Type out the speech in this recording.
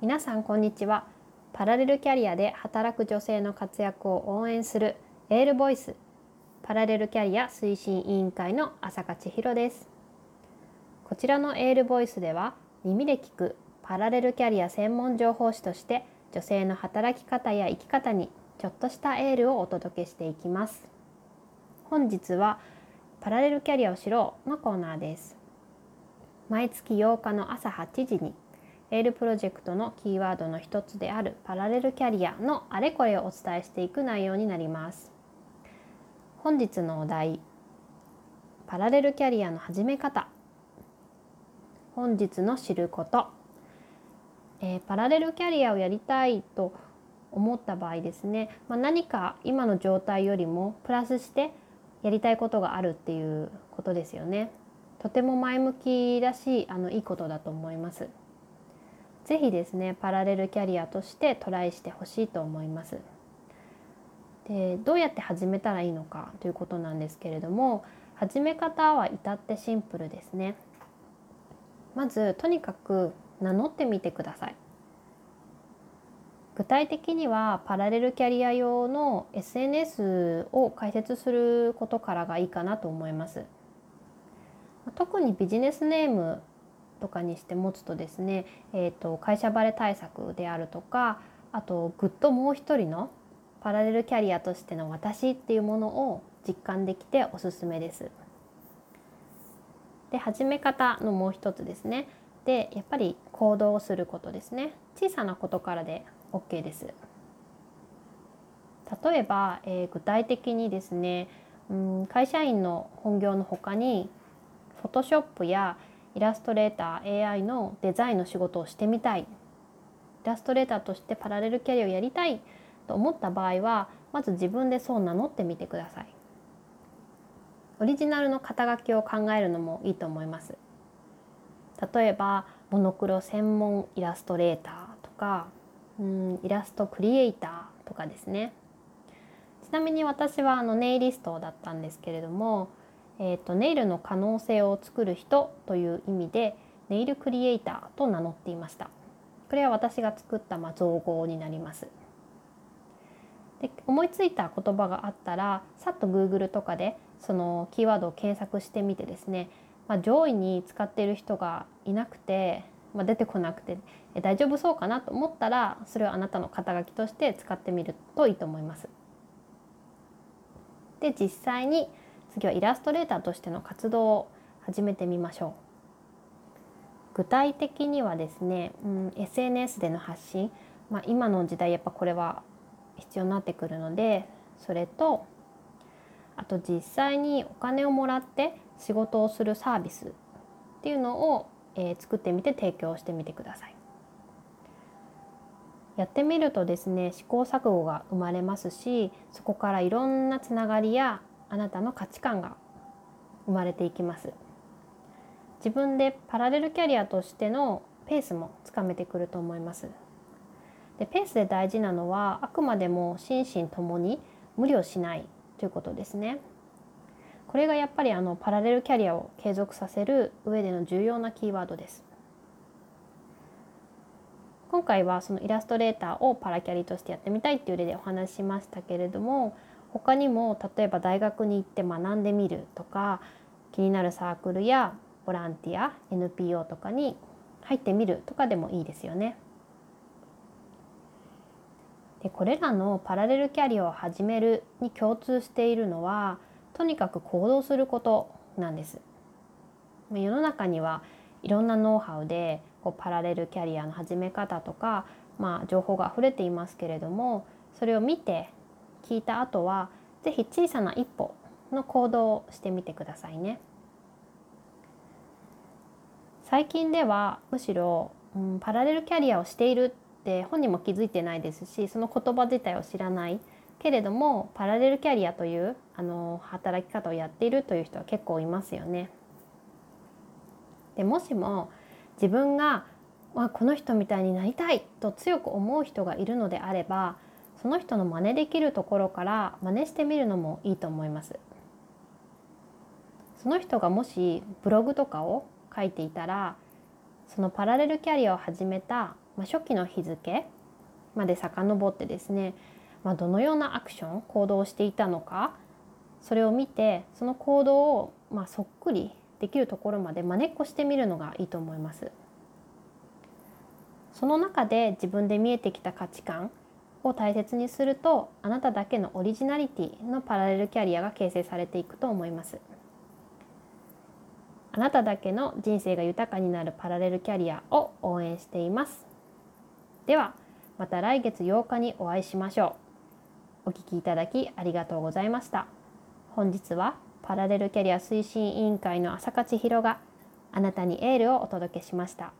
皆さんこんにちは。パラレルキャリアで働く女性の活躍を応援するエールボイス。パラレルキャリア推進委員会の朝香千尋です。こちらのエールボイスでは耳で聞くパラレルキャリア専門情報誌として女性の働き方や生き方にちょっとしたエールをお届けしていきます。本日はパラレルキャリアを知ろうのコーナーです。毎月8日の朝8時にエールプロジェクトのキーワードの一つであるパラレルキャリアのあれこれをお伝えしていく内容になります本日のお題パラレルキャリアの始め方本日の知ることえー、パラレルキャリアをやりたいと思った場合ですね、まあ、何か今の状態よりもプラスしてやりたいことがあるっていうことですよね。とても前向きだしあのいいことだと思います。ぜひですねパラレルキャリアとしてトライしてほしいと思います。でどうやって始めたらいいのかということなんですけれども始め方は至ってシンプルですね。まずとにかく名乗ってみてください具体的にはパラレルキャリア用の SNS を開設することからがいいかなと思います特にビジネスネームとかにして持つとですね、えーと、会社バレ対策であるとかあとぐっともう一人のパラレルキャリアとしての私っていうものを実感できておすすめです。で始め方のもう一つですね。でやっぱり行動をすることですね。小さなことからで OK です。例えば、えー、具体的にですね、うん、会社員の本業のほかにフォトショップやイラストレーター AI のデザインの仕事をしてみたい。イラストレーターとしてパラレルキャリアをやりたい。と思った場合はまず自分でそう名乗ってみてください。オリジナルの肩書きを考えるのもいいと思います。例えばモノクロ専門イラストレーターとかうんイラストクリエイターとかですね。ちなみに私はあのネイリストだったんですけれども、えーと、ネイルの可能性を作る人という意味でネイルクリエイターと名乗っていましたこれは私が作ったま造語になりますで思いついた言葉があったらさっと Google とかでそのキーワードを検索してみてですねまあ、上位に使っている人がいなくて、まあ、出てこなくて大丈夫そうかなと思ったらそれをあなたの肩書きとして使ってみるといいと思います。で実際に次はイラストレーターとしての活動を始めてみましょう。具体的にはですね、うん、SNS での発信、まあ、今の時代やっぱこれは必要になってくるのでそれとあと実際にお金をもらって仕事をするサービスっていうのを、えー、作ってみて提供してみてください。やってみるとですね試行錯誤が生まれますしそこからいろんなつながりやあなたの価値観が生まれていきます。自分でパラレルキャリアとしてのペースもつかめてくると思います。でペースで大事なのはあくまでも心身ともに無理をしないということですね。これがやっぱりあのパラレルキャリアを継続させる上での重要なキーワードです。今回はそのイラストレーターをパラキャリとしてやってみたいっていう例でお話ししましたけれども他にも例えば大学に行って学んでみるとか気になるサークルやボランティア NPO とかに入ってみるとかでもいいですよね。でこれらのパラレルキャリアを始めるに共通しているのはとにかく行動することなんです世の中にはいろんなノウハウでこうパラレルキャリアの始め方とか、まあ、情報が溢れていますけれどもそれを見て聞いた後は是非小さな一歩の行動をしてみてくださいね。最近ではむしろ、うん、パラレルキャリアをしているって本人も気づいてないですしその言葉自体を知らないけれどもパラレルキャリアというあの働き方をやっているという人は結構いますよね。でもしも自分が、まあ、この人みたいになりたいと強く思う人がいるのであればその人の真似できるところから真似してみるのもいいと思います。その人がもしブログとかを書いていたらそのパラレルキャリアを始めた、まあ、初期の日付まで遡ってですね、まあ、どのようなアクション行動をしていたのかそれを見てその行動を、まあ、そっくりできるところまで真似っこしてみるのがいいと思います。その中で自分で見えてきた価値観を大切にするとあなただけのオリジナリティのパラレルキャリアが形成されていくと思います。あなただけの人生が豊かになるパラレルキャリアを応援しています。ではまた来月8日にお会いしましょう。お聴きいただきありがとうございました。本日はパラレルキャリア推進委員会の朝香千尋があなたにエールをお届けしました。